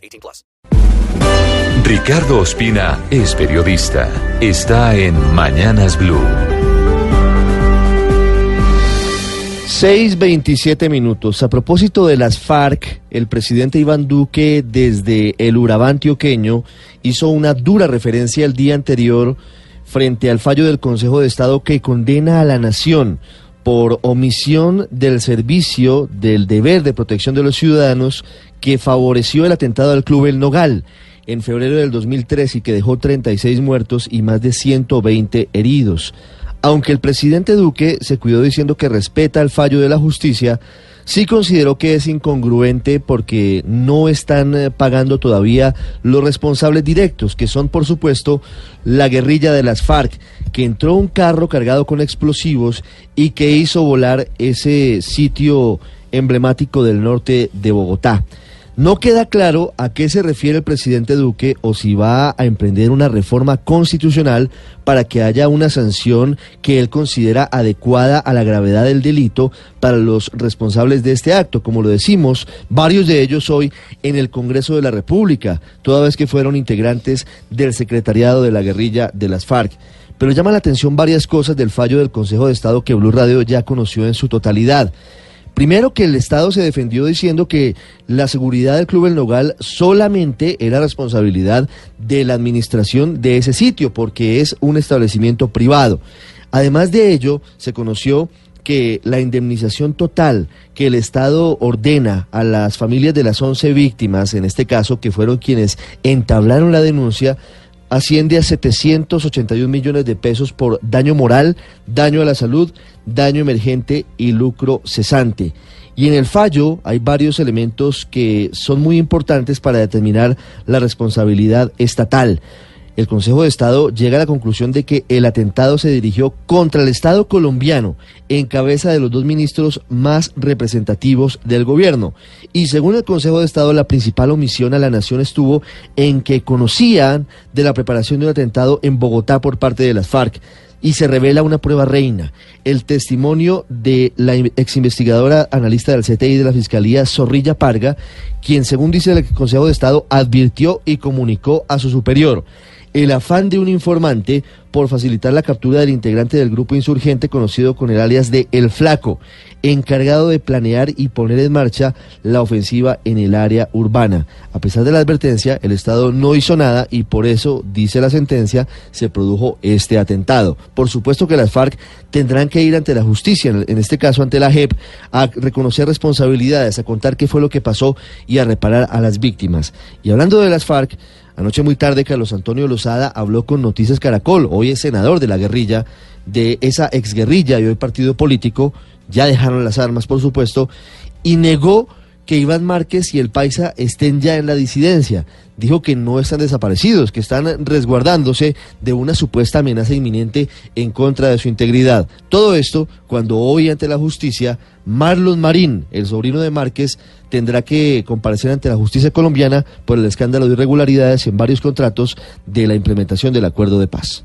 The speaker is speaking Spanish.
18 plus. Ricardo Ospina es periodista. Está en Mañanas Blue. 6.27 minutos. A propósito de las FARC, el presidente Iván Duque desde el Urabá antioqueño hizo una dura referencia el día anterior frente al fallo del Consejo de Estado que condena a la nación por omisión del servicio del deber de protección de los ciudadanos que favoreció el atentado al Club El Nogal en febrero del 2003 y que dejó 36 muertos y más de 120 heridos. Aunque el presidente Duque se cuidó diciendo que respeta el fallo de la justicia, sí consideró que es incongruente porque no están eh, pagando todavía los responsables directos, que son por supuesto la guerrilla de las FARC, que entró un carro cargado con explosivos y que hizo volar ese sitio emblemático del norte de Bogotá. No queda claro a qué se refiere el presidente Duque o si va a emprender una reforma constitucional para que haya una sanción que él considera adecuada a la gravedad del delito para los responsables de este acto. Como lo decimos, varios de ellos hoy en el Congreso de la República, toda vez que fueron integrantes del secretariado de la guerrilla de las FARC. Pero llama la atención varias cosas del fallo del Consejo de Estado que Blue Radio ya conoció en su totalidad. Primero que el Estado se defendió diciendo que la seguridad del Club El Nogal solamente era responsabilidad de la administración de ese sitio, porque es un establecimiento privado. Además de ello, se conoció que la indemnización total que el Estado ordena a las familias de las 11 víctimas, en este caso, que fueron quienes entablaron la denuncia, asciende a 781 millones de pesos por daño moral, daño a la salud, daño emergente y lucro cesante. Y en el fallo hay varios elementos que son muy importantes para determinar la responsabilidad estatal el Consejo de Estado llega a la conclusión de que el atentado se dirigió contra el Estado colombiano en cabeza de los dos ministros más representativos del gobierno. Y según el Consejo de Estado, la principal omisión a la nación estuvo en que conocían de la preparación de un atentado en Bogotá por parte de las FARC. Y se revela una prueba reina, el testimonio de la ex investigadora analista del CTI de la Fiscalía, Zorrilla Parga, quien según dice el Consejo de Estado advirtió y comunicó a su superior el afán de un informante por facilitar la captura del integrante del grupo insurgente conocido con el alias de El Flaco, encargado de planear y poner en marcha la ofensiva en el área urbana. A pesar de la advertencia, el Estado no hizo nada y por eso, dice la sentencia, se produjo este atentado. Por supuesto que las FARC tendrán que ir ante la justicia, en este caso ante la JEP, a reconocer responsabilidades, a contar qué fue lo que pasó y a reparar a las víctimas. Y hablando de las FARC, Anoche muy tarde Carlos Antonio Lozada habló con Noticias Caracol, hoy es senador de la guerrilla, de esa exguerrilla y hoy partido político, ya dejaron las armas por supuesto, y negó que Iván Márquez y el Paisa estén ya en la disidencia. Dijo que no están desaparecidos, que están resguardándose de una supuesta amenaza inminente en contra de su integridad. Todo esto cuando hoy ante la justicia, Marlon Marín, el sobrino de Márquez, tendrá que comparecer ante la justicia colombiana por el escándalo de irregularidades en varios contratos de la implementación del acuerdo de paz.